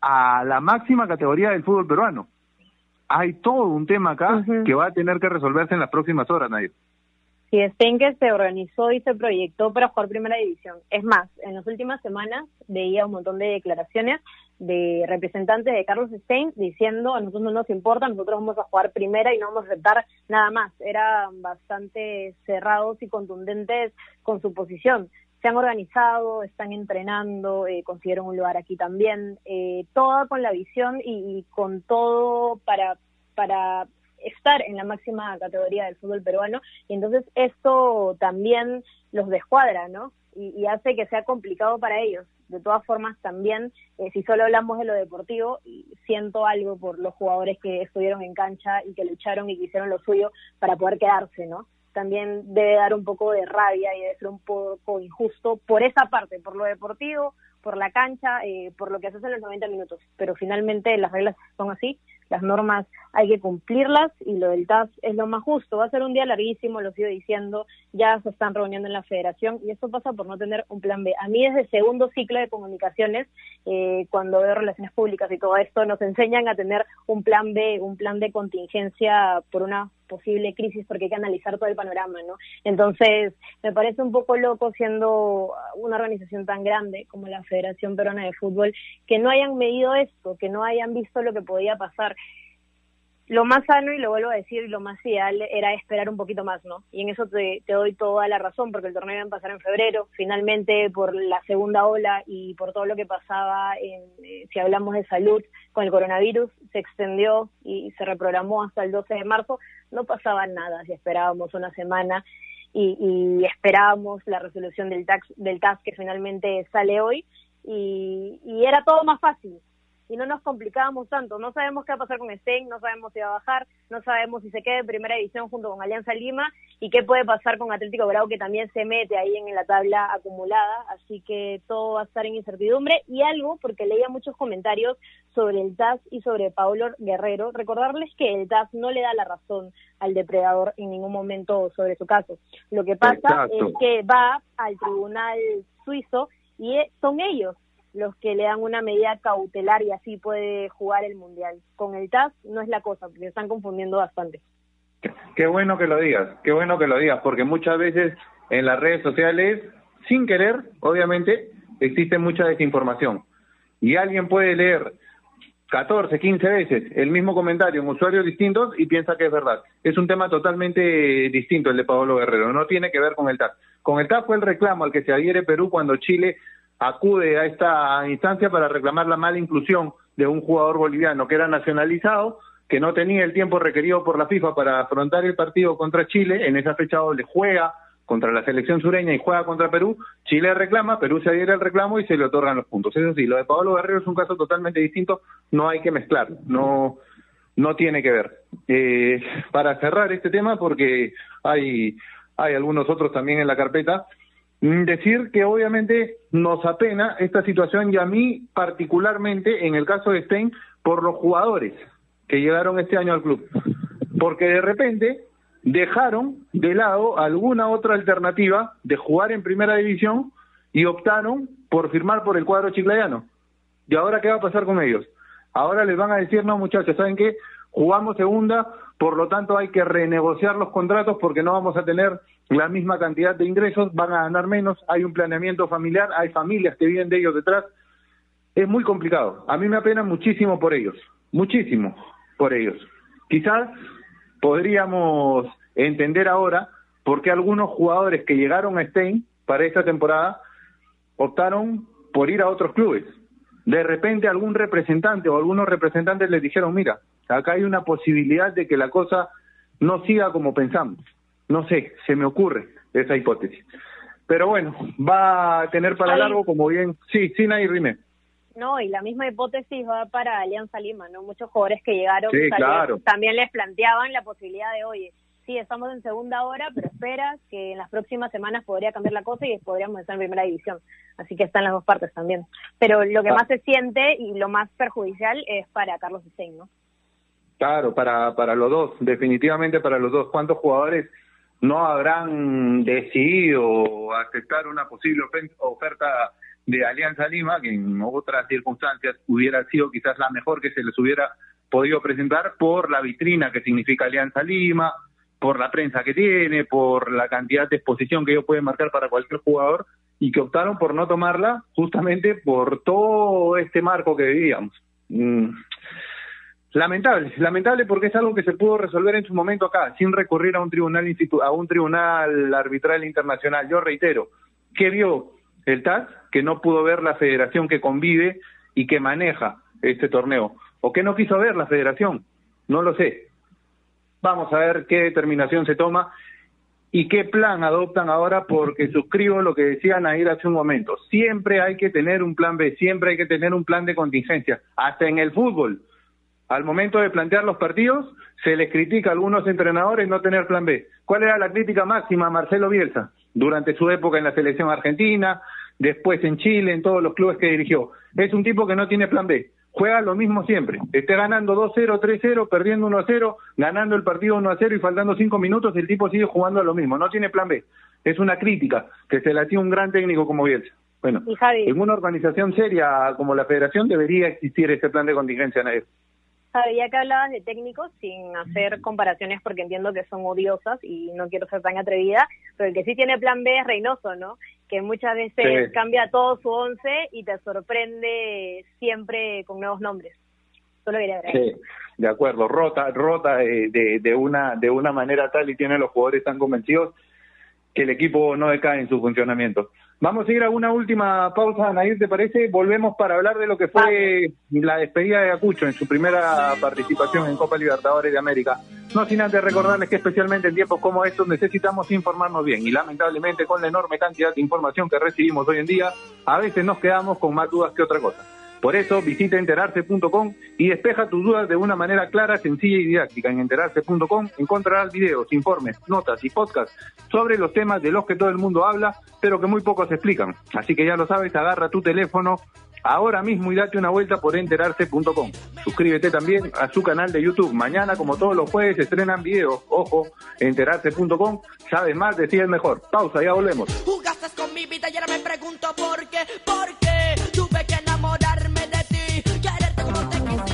C: a la máxima categoría del fútbol peruano. Hay todo un tema acá que va a tener que resolverse en las próximas horas, Nair.
B: Sí, que se organizó y se proyectó para jugar Primera División. Es más, en las últimas semanas veía un montón de declaraciones de representantes de Carlos Stein diciendo a nosotros no nos importa, nosotros vamos a jugar Primera y no vamos a aceptar nada más. Eran bastante cerrados y contundentes con su posición. Se han organizado, están entrenando, eh, consiguieron un lugar aquí también, eh, toda con la visión y, y con todo para para estar en la máxima categoría del fútbol peruano y entonces esto también los descuadra, ¿no? Y, hace que sea complicado para ellos. De todas formas, también, eh, si solo hablamos de lo deportivo, siento algo por los jugadores que estuvieron en cancha y que lucharon y que hicieron lo suyo para poder quedarse, ¿no? También debe dar un poco de rabia y debe ser un poco injusto por esa parte, por lo deportivo, por la cancha, eh, por lo que haces en los 90 minutos. Pero finalmente las reglas son así las normas hay que cumplirlas y lo del TAS es lo más justo. Va a ser un día larguísimo, lo sigo diciendo, ya se están reuniendo en la federación y esto pasa por no tener un plan B. A mí desde el segundo ciclo de comunicaciones, eh, cuando veo relaciones públicas y todo esto, nos enseñan a tener un plan B, un plan de contingencia por una posible crisis porque hay que analizar todo el panorama, ¿no? Entonces, me parece un poco loco siendo una organización tan grande como la Federación Peruana de Fútbol que no hayan medido esto, que no hayan visto lo que podía pasar lo más sano, y lo vuelvo a decir, lo más ideal era esperar un poquito más, ¿no? Y en eso te, doy toda la razón, porque el torneo iba a pasar en febrero, finalmente por la segunda ola y por todo lo que pasaba, en, eh, si hablamos de salud con el coronavirus, se extendió y se reprogramó hasta el 12 de marzo, no pasaba nada si esperábamos una semana y, y esperábamos la resolución del, tax, del TAS que finalmente sale hoy, y, y era todo más fácil y no nos complicábamos tanto. No sabemos qué va a pasar con Stein, no sabemos si va a bajar, no sabemos si se queda en primera división junto con Alianza Lima y qué puede pasar con Atlético Grau que también se mete ahí en la tabla acumulada, así que todo va a estar en incertidumbre y algo porque leía muchos comentarios sobre el TAS y sobre Paulo Guerrero, recordarles que el TAS no le da la razón al depredador en ningún momento sobre su caso. Lo que pasa es que va al tribunal suizo y son ellos los que le dan una medida cautelar y así puede jugar el Mundial. Con el TAS no es la cosa, porque están confundiendo bastante.
C: Qué bueno que lo digas, qué bueno que lo digas, porque muchas veces en las redes sociales, sin querer, obviamente, existe mucha desinformación. Y alguien puede leer 14, 15 veces el mismo comentario en usuarios distintos y piensa que es verdad. Es un tema totalmente distinto el de Pablo Guerrero, no tiene que ver con el TAS. Con el TAS fue el reclamo al que se adhiere Perú cuando Chile acude a esta instancia para reclamar la mala inclusión de un jugador boliviano que era nacionalizado, que no tenía el tiempo requerido por la FIFA para afrontar el partido contra Chile, en esa fecha doble juega contra la selección sureña y juega contra Perú, Chile reclama, Perú se adhiere al reclamo y se le otorgan los puntos. Eso sí, lo de Pablo Guerrero es un caso totalmente distinto, no hay que mezclar, no, no tiene que ver. Eh, para cerrar este tema, porque hay, hay algunos otros también en la carpeta, decir que obviamente nos apena esta situación y a mí particularmente en el caso de Stein por los jugadores que llegaron este año al club, porque de repente dejaron de lado alguna otra alternativa de jugar en primera división y optaron por firmar por el cuadro chiclayano. ¿Y ahora qué va a pasar con ellos? Ahora les van a decir, no muchachos, ¿saben qué? Jugamos segunda, por lo tanto hay que renegociar los contratos porque no vamos a tener la misma cantidad de ingresos, van a ganar menos, hay un planeamiento familiar, hay familias que viven de ellos detrás. Es muy complicado. A mí me apena muchísimo por ellos, muchísimo por ellos. Quizás podríamos entender ahora por qué algunos jugadores que llegaron a Stein para esta temporada optaron por ir a otros clubes. De repente algún representante o algunos representantes les dijeron, mira, acá hay una posibilidad de que la cosa no siga como pensamos. No sé, se me ocurre esa hipótesis. Pero bueno, va a tener para largo, como bien. Sí, sí, y Rime.
B: No, y la misma hipótesis va para Alianza Lima, ¿no? Muchos jugadores que llegaron también les planteaban la posibilidad de, oye, sí, estamos en segunda hora, pero espera que en las próximas semanas podría cambiar la cosa y podríamos estar en primera división. Así que están las dos partes también. Pero lo que ah. más se siente y lo más perjudicial es para Carlos Hussein, ¿no?
C: Claro, para, para los dos, definitivamente para los dos. ¿Cuántos jugadores no habrán decidido aceptar una posible oferta de Alianza Lima, que en otras circunstancias hubiera sido quizás la mejor que se les hubiera podido presentar por la vitrina que significa Alianza Lima, por la prensa que tiene, por la cantidad de exposición que ellos pueden marcar para cualquier jugador, y que optaron por no tomarla justamente por todo este marco que vivíamos. Mm. Lamentable, lamentable porque es algo que se pudo resolver en su momento acá, sin recurrir a un tribunal a un tribunal arbitral internacional. Yo reitero, ¿qué vio el TAS? Que no pudo ver la federación que convive y que maneja este torneo. ¿O qué no quiso ver la federación? No lo sé. Vamos a ver qué determinación se toma y qué plan adoptan ahora, porque suscribo lo que decían Nair hace un momento. Siempre hay que tener un plan B, siempre hay que tener un plan de contingencia, hasta en el fútbol. Al momento de plantear los partidos, se les critica a algunos entrenadores no tener plan B. ¿Cuál era la crítica máxima a Marcelo Bielsa? Durante su época en la selección argentina, después en Chile, en todos los clubes que dirigió. Es un tipo que no tiene plan B juega lo mismo siempre. Esté ganando 2-0, 3-0, perdiendo 1-0, ganando el partido 1-0 y faltando 5 minutos, el tipo sigue jugando a lo mismo. No tiene plan B. Es una crítica que se le hacía un gran técnico como Bielsa. Bueno, en una organización seria como la Federación debería existir ese plan de contingencia, Nair.
B: Sabía que hablabas de técnicos sin hacer comparaciones porque entiendo que son odiosas y no quiero ser tan atrevida, pero el que sí tiene plan B es Reynoso, ¿no? Que muchas veces cambia todo su once y te sorprende siempre con nuevos nombres. Solo quería
C: Sí, de acuerdo, rota, rota de, de, una, de una manera tal y tiene los jugadores tan convencidos que el equipo no decae en su funcionamiento. Vamos a ir a una última pausa, Nair, ¿te parece? Volvemos para hablar de lo que fue la despedida de Acucho en su primera participación en Copa Libertadores de América. No sin antes recordarles que especialmente en tiempos como estos necesitamos informarnos bien y lamentablemente con la enorme cantidad de información que recibimos hoy en día, a veces nos quedamos con más dudas que otra cosa. Por eso visita enterarse.com y despeja tus dudas de una manera clara, sencilla y didáctica. En enterarse.com encontrarás videos, informes, notas y podcasts sobre los temas de los que todo el mundo habla, pero que muy pocos explican. Así que ya lo sabes, agarra tu teléfono ahora mismo y date una vuelta por enterarse.com. Suscríbete también a su canal de YouTube. Mañana, como todos los jueves, estrenan videos. Ojo, enterarse.com. Sabes más, decides mejor. Pausa, ya volvemos.
D: Con mi vida y ahora me pregunto por qué, por qué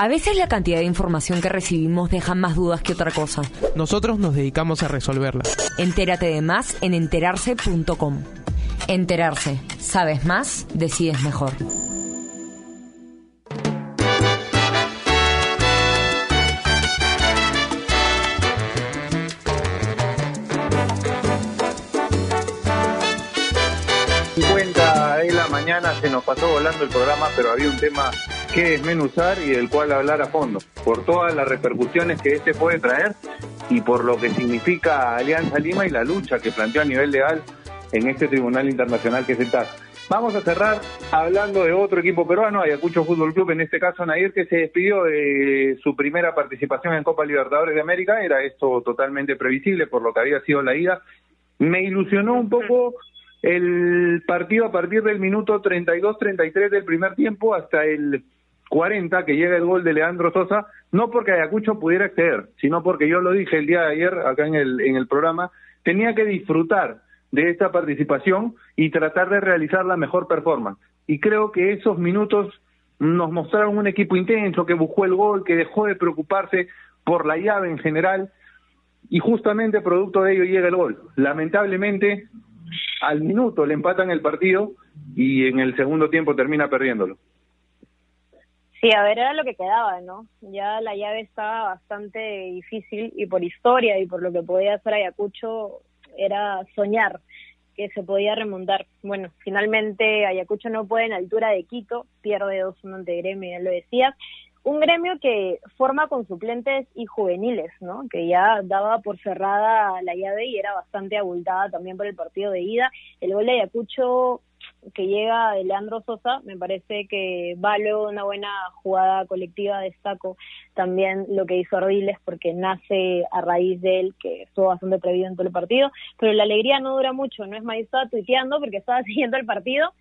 E: A veces la cantidad de información que recibimos deja más dudas que otra cosa.
F: Nosotros nos dedicamos a resolverla.
E: Entérate de más en enterarse.com. Enterarse. Sabes más, decides mejor.
C: de la mañana se nos pasó volando el programa, pero había un tema que desmenuzar y del cual hablar a fondo, por todas las repercusiones que este puede traer y por lo que significa Alianza Lima y la lucha que planteó a nivel legal en este tribunal internacional que es el TAS. Vamos a cerrar hablando de otro equipo peruano, Ayacucho Fútbol Club, en este caso Nair, que se despidió de su primera participación en Copa Libertadores de América. Era esto totalmente previsible por lo que había sido la ida. Me ilusionó un poco el partido a partir del minuto 32-33 del primer tiempo hasta el 40 que llega el gol de Leandro Sosa, no porque Ayacucho pudiera acceder, sino porque yo lo dije el día de ayer acá en el, en el programa, tenía que disfrutar de esta participación y tratar de realizar la mejor performance. Y creo que esos minutos nos mostraron un equipo intenso que buscó el gol, que dejó de preocuparse por la llave en general y justamente producto de ello llega el gol. Lamentablemente al minuto le empatan el partido y en el segundo tiempo termina perdiéndolo.
B: Sí, a ver, era lo que quedaba, ¿no? Ya la llave estaba bastante difícil y por historia y por lo que podía hacer Ayacucho era soñar que se podía remontar. Bueno, finalmente Ayacucho no puede en altura de Quito, pierde 2-1 ante Gremio, ya lo decías, un gremio que forma con suplentes y juveniles, ¿no? Que ya daba por cerrada la llave y era bastante abultada también por el partido de ida. El gol de Ayacucho que llega de Leandro Sosa, me parece que va luego una buena jugada colectiva, destaco también lo que hizo Ardiles porque nace a raíz de él, que estuvo bastante previsto en todo el partido, pero la alegría no dura mucho, no es más, estaba tuiteando porque estaba siguiendo el partido,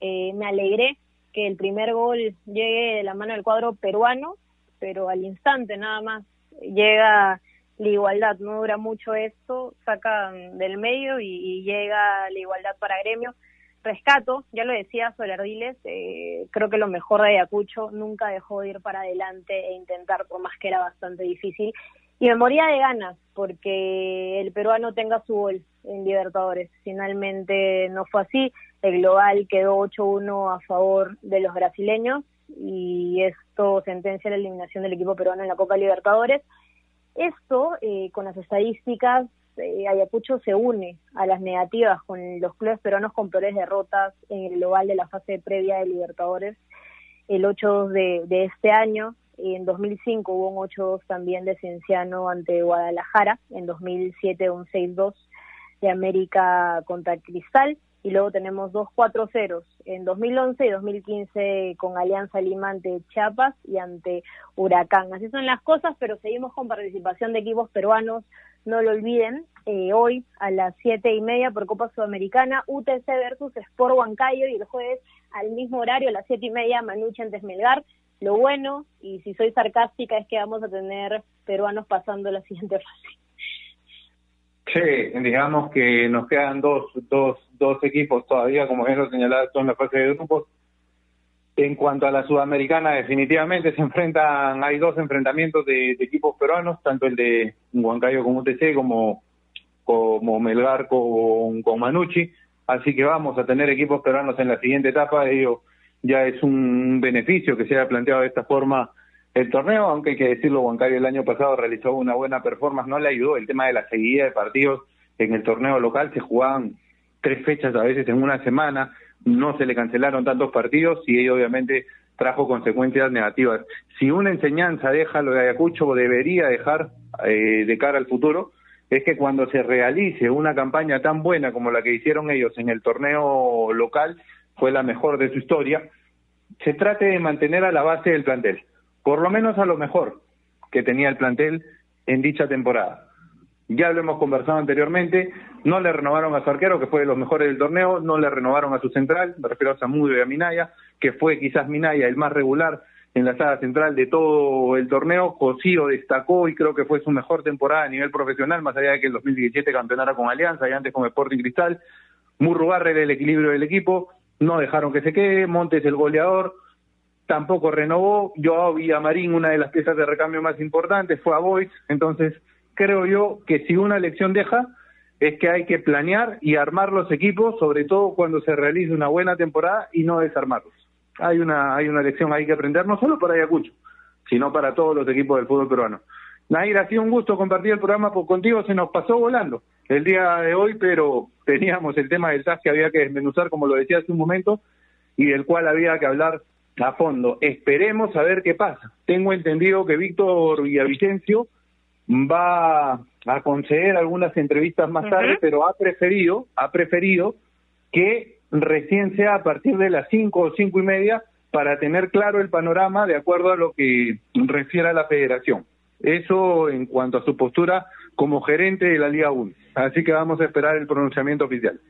B: eh, me alegré que el primer gol llegue de la mano del cuadro peruano, pero al instante nada más llega la igualdad, no dura mucho esto, sacan del medio y, llega la igualdad para gremio. Rescato, ya lo decía sobre Ardiles, eh, creo que lo mejor de Ayacucho nunca dejó de ir para adelante e intentar, por más que era bastante difícil. Y me moría de ganas porque el peruano tenga su gol en Libertadores. Finalmente no fue así. El global quedó 8-1 a favor de los brasileños y esto sentencia la eliminación del equipo peruano en la Copa Libertadores. Esto, eh, con las estadísticas, eh, Ayacucho se une a las negativas con los clubes peruanos con peores derrotas en el global de la fase previa de Libertadores el 8 de, de este año. En 2005 hubo un 8-2 también de Cienciano ante Guadalajara, en 2007 un 6-2 de América contra Cristal y luego tenemos dos 4 ceros en 2011 y 2015 con Alianza Lima ante Chiapas y ante Huracán. Así son las cosas, pero seguimos con participación de equipos peruanos, no lo olviden, eh, hoy a las siete y media por Copa Sudamericana, UTC versus Sport Huancayo y el jueves al mismo horario a las siete y media Manuche ante Melgar. Lo bueno, y si soy sarcástica, es que vamos a tener peruanos pasando la siguiente fase.
C: Sí, digamos que nos quedan dos, dos, dos equipos todavía, como bien lo señalado, en la fase de grupos. En cuanto a la sudamericana, definitivamente se enfrentan, hay dos enfrentamientos de, equipos peruanos, tanto el de Huancayo con UTC como, como Melgar con, con Manucci. Así que vamos a tener equipos peruanos en la siguiente etapa. Ello ya es un beneficio que se haya planteado de esta forma el torneo, aunque hay que decirlo, Huancayo el año pasado realizó una buena performance, no le ayudó el tema de la seguida de partidos en el torneo local, se jugaban tres fechas a veces en una semana, no se le cancelaron tantos partidos y ello obviamente trajo consecuencias negativas. Si una enseñanza deja lo de Ayacucho o debería dejar eh, de cara al futuro, es que cuando se realice una campaña tan buena como la que hicieron ellos en el torneo local, fue la mejor de su historia, se trate de mantener a la base del plantel por lo menos a lo mejor que tenía el plantel en dicha temporada. Ya lo hemos conversado anteriormente, no le renovaron a su arquero, que fue de los mejores del torneo, no le renovaron a su central, me refiero a Samudio y a Minaya, que fue quizás Minaya el más regular en la sala central de todo el torneo. Cosío destacó y creo que fue su mejor temporada a nivel profesional, más allá de que el 2017 campeonara con Alianza y antes con Sporting Cristal. Murrugarre era el equilibrio del equipo, no dejaron que se quede, Montes el goleador, tampoco renovó. Yo vi a Marín, una de las piezas de recambio más importantes, fue a Boyce. Entonces, creo yo que si una elección deja, es que hay que planear y armar los equipos, sobre todo cuando se realice una buena temporada y no desarmarlos. Hay una, hay una lección ahí que aprender, no solo para Ayacucho, sino para todos los equipos del fútbol peruano. Nair, ha sido un gusto compartir el programa contigo, se nos pasó volando el día de hoy, pero teníamos el tema del TAS que había que desmenuzar, como lo decía hace un momento, y del cual había que hablar a fondo. Esperemos a ver qué pasa. Tengo entendido que Víctor Villavicencio va a conceder algunas entrevistas más tarde, pero ha preferido, ha preferido que recién sea a partir de las cinco o cinco y media para tener claro el panorama de acuerdo a lo que refiere a la federación. Eso en cuanto a su postura como gerente de la Liga 1. Así que vamos a esperar el pronunciamiento oficial.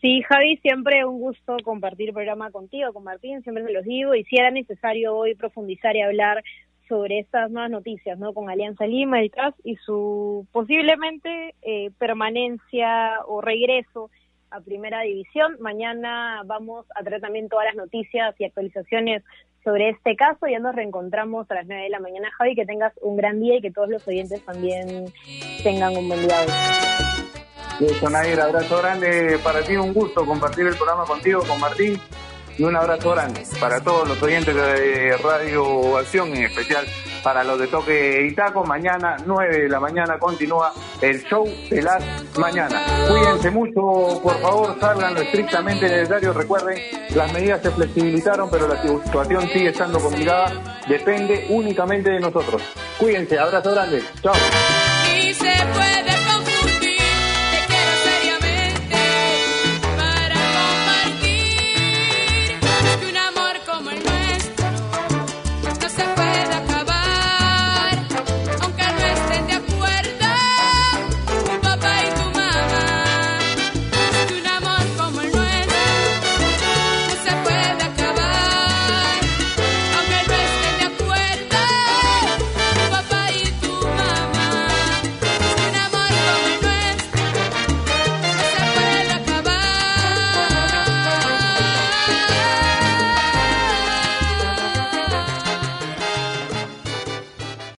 B: Sí, Javi, siempre un gusto compartir programa contigo, con Martín, siempre se los digo, y si era necesario hoy profundizar y hablar sobre estas nuevas noticias, ¿no? Con Alianza Lima, el CAS y su posiblemente eh, permanencia o regreso a Primera División. Mañana vamos a traer también todas las noticias y actualizaciones sobre este caso. Ya nos reencontramos a las 9 de la mañana, Javi. Que tengas un gran día y que todos los oyentes también tengan un buen día.
C: Listo, Nair, abrazo grande para ti, un gusto compartir el programa contigo, con Martín, y un abrazo grande para todos los oyentes de Radio Acción, en especial para los de Toque Itaco. Mañana, 9 de la mañana, continúa el show de las mañanas. Cuídense mucho, por favor, salgan lo estrictamente necesario. Recuerden, las medidas se flexibilizaron, pero la situación sigue estando complicada. Depende únicamente de nosotros. Cuídense, abrazo grande. Chao.